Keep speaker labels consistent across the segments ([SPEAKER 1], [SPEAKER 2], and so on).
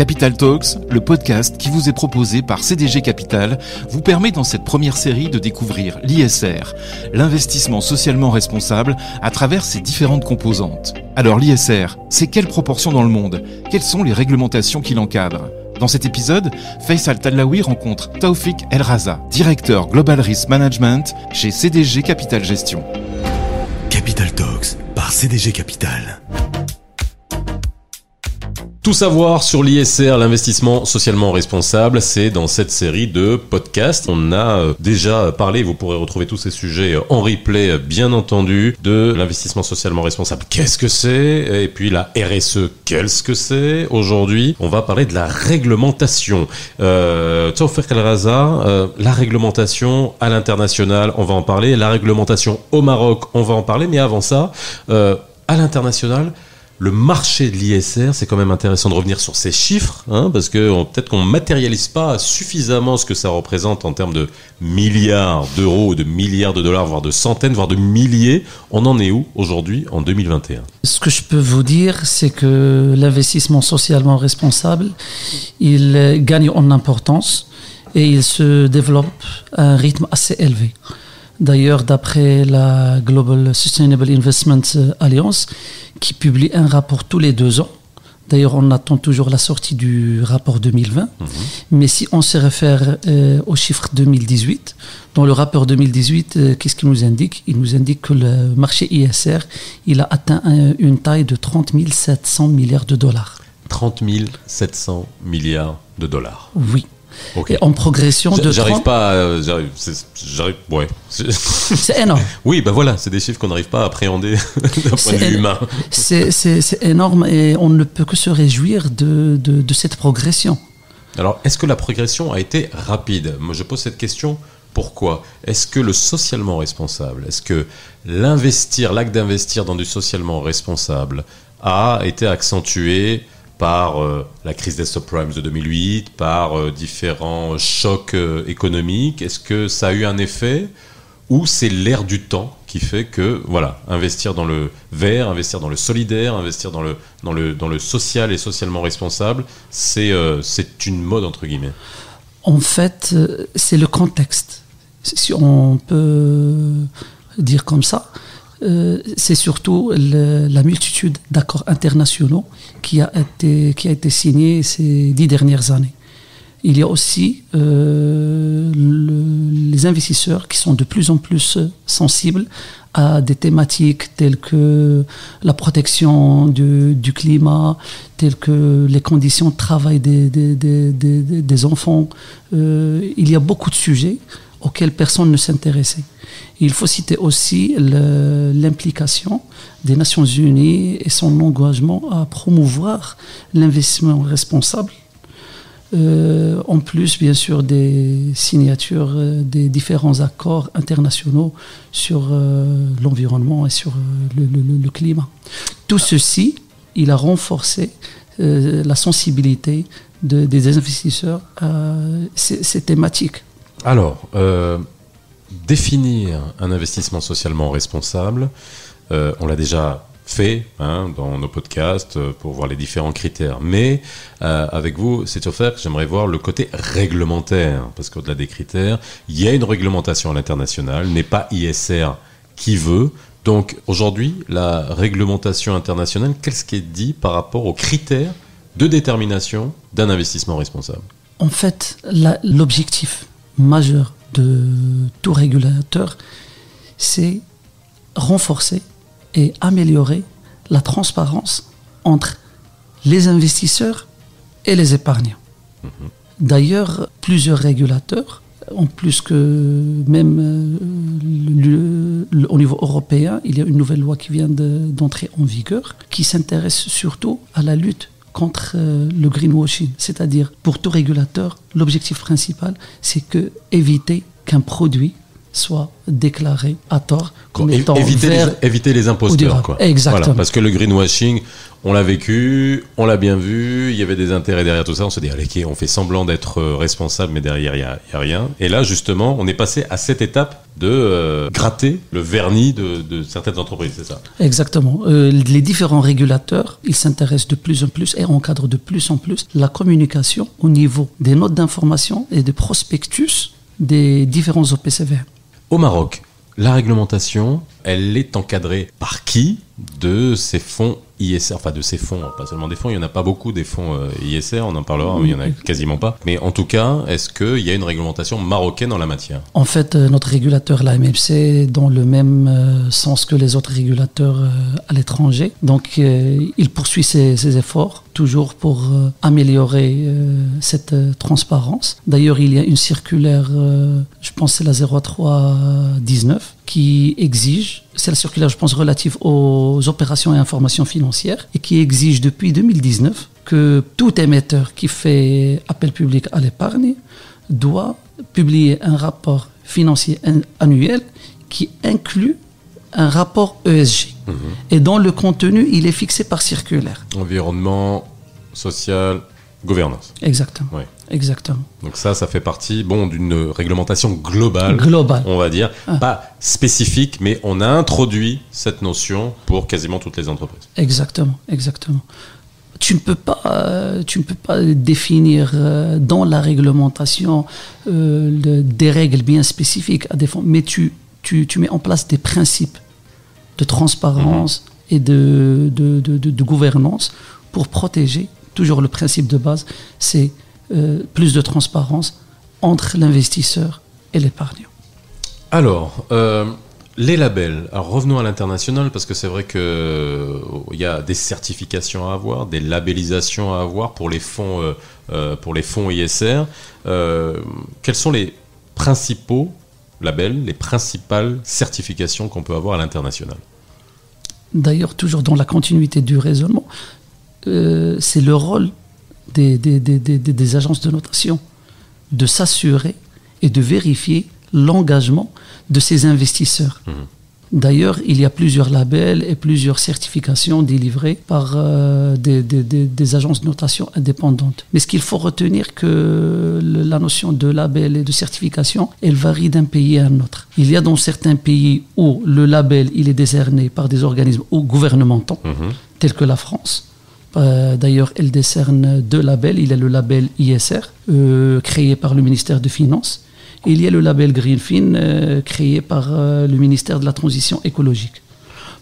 [SPEAKER 1] Capital Talks, le podcast qui vous est proposé par CDG Capital, vous permet dans cette première série de découvrir l'ISR, l'investissement socialement responsable, à travers ses différentes composantes. Alors l'ISR, c'est quelle proportion dans le monde? Quelles sont les réglementations qui l'encadrent? Dans cet épisode, Faisal Tadlaoui rencontre Taufik El Raza, directeur Global Risk Management chez CDG Capital Gestion.
[SPEAKER 2] Capital Talks par CDG Capital.
[SPEAKER 3] Tout savoir sur l'ISR, l'investissement socialement responsable, c'est dans cette série de podcasts. On a euh, déjà parlé, vous pourrez retrouver tous ces sujets euh, en replay, euh, bien entendu, de l'investissement socialement responsable. Qu'est-ce que c'est? Et puis la RSE, qu'est-ce que c'est? Aujourd'hui, on va parler de la réglementation. Euh, euh, la réglementation à l'international, on va en parler. La réglementation au Maroc, on va en parler. Mais avant ça, à l'international, le marché de l'ISR, c'est quand même intéressant de revenir sur ces chiffres, hein, parce que peut-être qu'on matérialise pas suffisamment ce que ça représente en termes de milliards d'euros, de milliards de dollars, voire de centaines, voire de milliers. On en est où aujourd'hui en 2021
[SPEAKER 4] Ce que je peux vous dire, c'est que l'investissement socialement responsable, il euh, gagne en importance et il se développe à un rythme assez élevé. D'ailleurs, d'après la Global Sustainable Investment Alliance, qui publie un rapport tous les deux ans, D'ailleurs, on attend toujours la sortie du rapport 2020. Mais si on se réfère euh, au chiffre 2018, dans le rapport 2018, euh, qu'est-ce qu'il nous indique? Il nous indique que le marché ISR, il a atteint un- une taille de 30 700 milliards de dollars.
[SPEAKER 3] 30 700 milliards de dollars.
[SPEAKER 4] Oui. Et en progression de
[SPEAKER 3] J'arrive
[SPEAKER 4] 30
[SPEAKER 3] pas, à- j'arrive, ouais.
[SPEAKER 4] C'est énorme.
[SPEAKER 3] oui, bah voilà, c'est des chiffres qu'on n'arrive pas à appréhender d'un point de vue humain.
[SPEAKER 4] C'est c'est- c'est énorme et on ne peut que se réjouir de, de- de cette progression.
[SPEAKER 3] Alors, est-ce que la progression a été rapide? Moi, je pose cette question. Pourquoi? Est-ce que le socialement responsable, est-ce que l'investir, l'acte d'investir dans du socialement responsable a été accentué par euh, la crise des subprimes de 2008, par euh, différents chocs euh, économiques Est-ce que ça a eu un effet ou c'est l'ère du temps qui fait que voilà investir dans le vert, investir dans le solidaire, investir dans le dans le dans le social et socialement responsable, c'est c'est une mode entre guillemets?
[SPEAKER 4] En fait, c'est le contexte. Si on peut dire comme ça, euh, c'est surtout le- la multitude d'accords internationaux qui a été qui a été signé ces dix dernières années. Il y a aussi euh, le- les investisseurs qui sont de plus en plus sensibles à des thématiques telles que la protection du, du climat, telles que les conditions de travail des- des- des- des enfants. Euh, il y a beaucoup de sujets auxquels personne ne s'intéressait. Il faut citer aussi l'implication des Nations Unies et son engagement à promouvoir l'investissement responsable euh, en plus, bien sûr, des signatures euh, des différents accords internationaux sur euh, l'environnement et sur le, climat. Tout ceci, il a renforcé la sensibilité de- des investisseurs à ces thématiques.
[SPEAKER 3] Alors, euh, définir un investissement socialement responsable, euh, on l'a déjà fait hein, dans nos podcasts euh, pour voir les différents critères. Mais avec vous, c'est offert, j'aimerais voir le côté réglementaire, parce qu'au-delà des critères, il y a une réglementation à l'international, n'est pas ISR qui veut. Donc aujourd'hui, la réglementation internationale, qu'est-ce qui est dit par rapport aux critères de détermination d'un investissement responsable?
[SPEAKER 4] En fait, l'objectif majeur de tout régulateur, c'est renforcer et améliorer la transparence entre les investisseurs et les épargnants. D'ailleurs, plusieurs régulateurs, en plus que même euh, le- le- au niveau européen, il y a une nouvelle loi qui vient de- d'entrer en vigueur qui s'intéresse surtout à la lutte contre euh, le greenwashing. C'est-à-dire, pour tout régulateur, l'objectif principal, c'est que éviter qu'un produit soit déclaré à tort comme
[SPEAKER 3] Bon,
[SPEAKER 4] étant
[SPEAKER 3] éviter,
[SPEAKER 4] vert.
[SPEAKER 3] les, éviter les imposteurs. Quoi.
[SPEAKER 4] Exactement.
[SPEAKER 3] Voilà, parce que le greenwashing, on l'a vécu, on l'a bien vu, il y avait des intérêts derrière tout ça. On se dit, allez, on fait semblant d'être euh, responsable, mais derrière, il n'y a, rien. Et là, justement, on est passé à cette étape de euh, gratter le vernis de, de certaines entreprises, c'est ça
[SPEAKER 4] Exactement. Euh, les différents régulateurs, ils s'intéressent de plus en plus et encadrent de plus en plus la communication au niveau des notes d'information et des prospectus des différents OPCVM.
[SPEAKER 3] Au Maroc, la réglementation, elle est encadrée par qui de ces fonds ISR, enfin de ces fonds, hein, pas seulement des fonds, il n'y en a pas beaucoup des fonds euh, ISR, on en parlera, mais il n'y en a quasiment pas. Mais en tout cas, est-ce qu'il y a une réglementation marocaine en la matière?
[SPEAKER 4] En fait, euh, notre régulateur, la MFC, dans le même euh, sens que les autres régulateurs à l'étranger. Donc, il poursuit ses, ses efforts toujours pour euh, améliorer euh, cette euh, transparence. D'ailleurs, il y a une circulaire, je pense c'est la 0319, qui exige, c'est la circulaire, je pense, relative aux opérations et informations financières, et qui exige depuis 2019 que tout émetteur qui fait appel public à l'épargne doit publier un rapport financier an- annuel qui inclut un rapport ESG. Et dont le contenu, il est fixé par circulaire.
[SPEAKER 3] Environnement, social, gouvernance.
[SPEAKER 4] Exactement. Exactement.
[SPEAKER 3] Donc ça, ça fait partie bon, d'une réglementation globale,
[SPEAKER 4] Global.
[SPEAKER 3] on va dire, pas spécifique, mais on a introduit cette notion pour quasiment toutes les entreprises.
[SPEAKER 4] Exactement, exactement. Tu ne peux pas, euh, tu ne peux pas définir euh, dans la réglementation euh, des règles bien spécifiques à défendre, mais tu, tu, tu mets en place des principes de transparence et de, de, de, de- de gouvernance pour protéger. Toujours le principe de base, c'est euh, plus de transparence entre l'investisseur et l'épargnant.
[SPEAKER 3] Alors, euh, les labels. Alors revenons à l'international parce que c'est vrai que euh, y a des certifications à avoir, des labellisations à avoir pour les fonds, pour les fonds ISR. Quels sont les principaux labels, les principales certifications qu'on peut avoir à l'international?
[SPEAKER 4] D'ailleurs, toujours dans la continuité du raisonnement, euh, c'est le rôle des, des- des- des- agences de notation de s'assurer et de vérifier l'engagement de ces investisseurs. D'ailleurs, il y a plusieurs labels et plusieurs certifications délivrées par euh, des, des- des- des agences de notation indépendantes. Mais ce qu'il faut retenir que le- la notion de label et de certification, elle varie d'un pays à un autre. Il y a dans certains pays où le label il est décerné par des organismes ou gouvernementaux, tels que la France. Euh, D'ailleurs, elle décerne deux labels. Il y a le label ISR, euh, créé par le ministère des Finances, et il y a le label Greenfin, euh, créé par le ministère de la Transition écologique.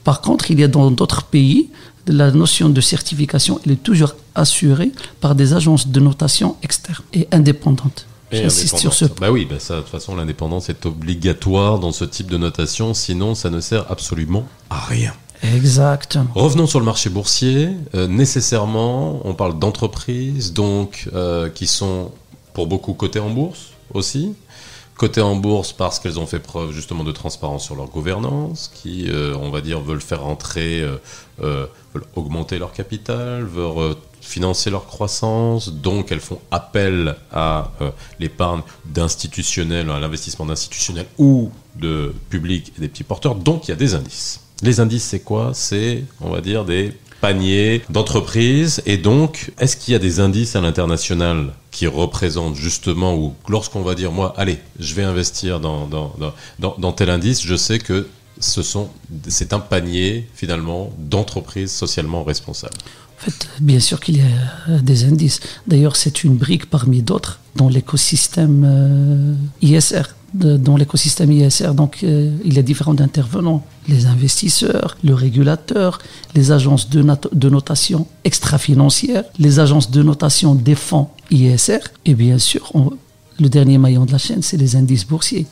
[SPEAKER 4] Par contre, il y a dans d'autres pays, la notion de certification, elle est toujours assurée par des agences de notation externes et indépendantes. J'insiste sur ce
[SPEAKER 3] indépendante. Bah oui, bah ça, de toute façon, l'indépendance est obligatoire dans ce type de notation, sinon ça ne sert absolument à rien.
[SPEAKER 4] Exactement.
[SPEAKER 3] Revenons sur le marché boursier. Euh, nécessairement, on parle d'entreprises, donc euh, qui sont pour beaucoup cotées en bourse aussi. Cotées en bourse parce qu'elles ont fait preuve justement de transparence sur leur gouvernance, qui, euh, on va dire, veulent faire rentrer, euh, veulent augmenter leur capital, veulent financer leur croissance, donc elles font appel à l'épargne d'institutionnels, à l'investissement d'institutionnels ou de public et des petits porteurs, donc il y a des indices. Les indices, c'est quoi? C'est, on va dire, des paniers d'entreprises. Et donc, est-ce qu'il y a des indices à l'international qui représentent justement, ou lorsqu'on va dire, moi, allez, je vais investir dans, dans, dans, dans, tel indice, je sais que ce sont, c'est un panier, finalement, d'entreprises socialement responsables.
[SPEAKER 4] En fait, bien sûr qu'il y a euh, des indices. D'ailleurs, c'est une brique parmi d'autres dans l'écosystème euh, ISR. Dans l'écosystème ISR, donc, euh, il y a différents intervenants les investisseurs, le régulateur, les agences de, not- de notation extra-financière, les agences de notation des fonds ISR, et bien sûr, le dernier maillon de la chaîne, c'est les indices boursiers.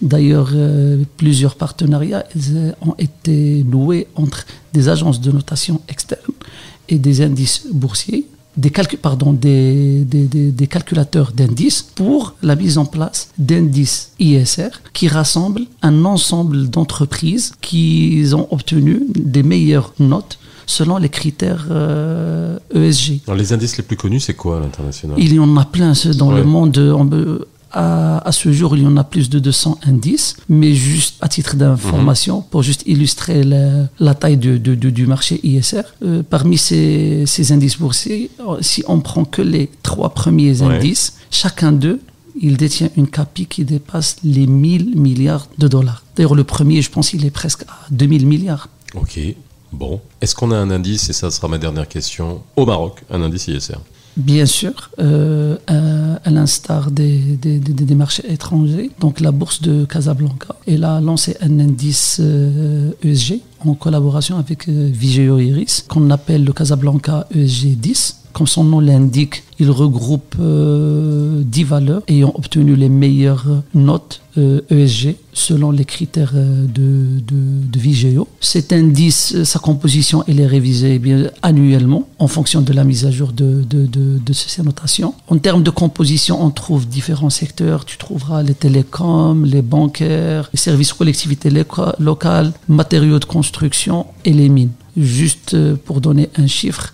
[SPEAKER 4] D'ailleurs, euh, plusieurs partenariats euh, ont été noués entre des agences de notation externes et des indices boursiers, des, pardon, des, des- des- des calculateurs d'indices pour la mise en place d'indices ISR qui rassemblent un ensemble d'entreprises qui ont obtenu des meilleures notes selon les critères euh, ESG.
[SPEAKER 3] Alors, les indices les plus connus, c'est quoi à l'international?
[SPEAKER 4] Il y en a plein ce- dans
[SPEAKER 3] Ouais.
[SPEAKER 4] le monde. on à, à, ce jour, il y en a plus de 200 indices, mais juste à titre d'information, pour juste illustrer la, la taille de, de, de, du marché ISR. Euh, parmi ces, ces, indices boursiers, si on prend que les trois premiers ouais. indices, chacun d'eux il détient une capi qui dépasse les 1000 milliards de dollars. D'ailleurs, le premier, je pense, il est presque à 2000 milliards.
[SPEAKER 3] Ok, bon. Est-ce qu'on a un indice, et ça sera ma dernière question, au Maroc, un indice ISR
[SPEAKER 4] Bien sûr, euh, à, l'instar des, marchés étrangers, donc la bourse de Casablanca, elle a lancé un indice euh, ESG en collaboration avec euh, Iris, qu'on appelle le Casablanca ESG 10 comme son nom l'indique, il regroupe euh, 10 valeurs ayant obtenu les meilleures notes euh, ESG selon les critères euh, de, de, Vigeo. Cet indice, sa composition, elle est révisée eh annuellement en fonction de la mise à jour de, de, de, ces notations. En termes de composition, on trouve différents secteurs. Tu trouveras les télécoms, les bancaires, les services collectivités locales, matériaux de construction et les mines. Juste euh, pour donner un chiffre,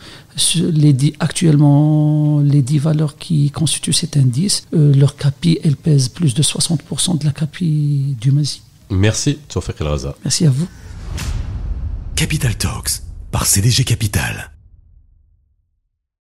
[SPEAKER 4] les dix, actuellement, les 10 valeurs qui constituent cet indice, euh, leur capi, elle pèse plus de 60% de la capi du MASI.
[SPEAKER 3] Merci, Tsoufik El Raza.
[SPEAKER 4] Merci à vous.
[SPEAKER 2] Capital Talks par CDG Capital.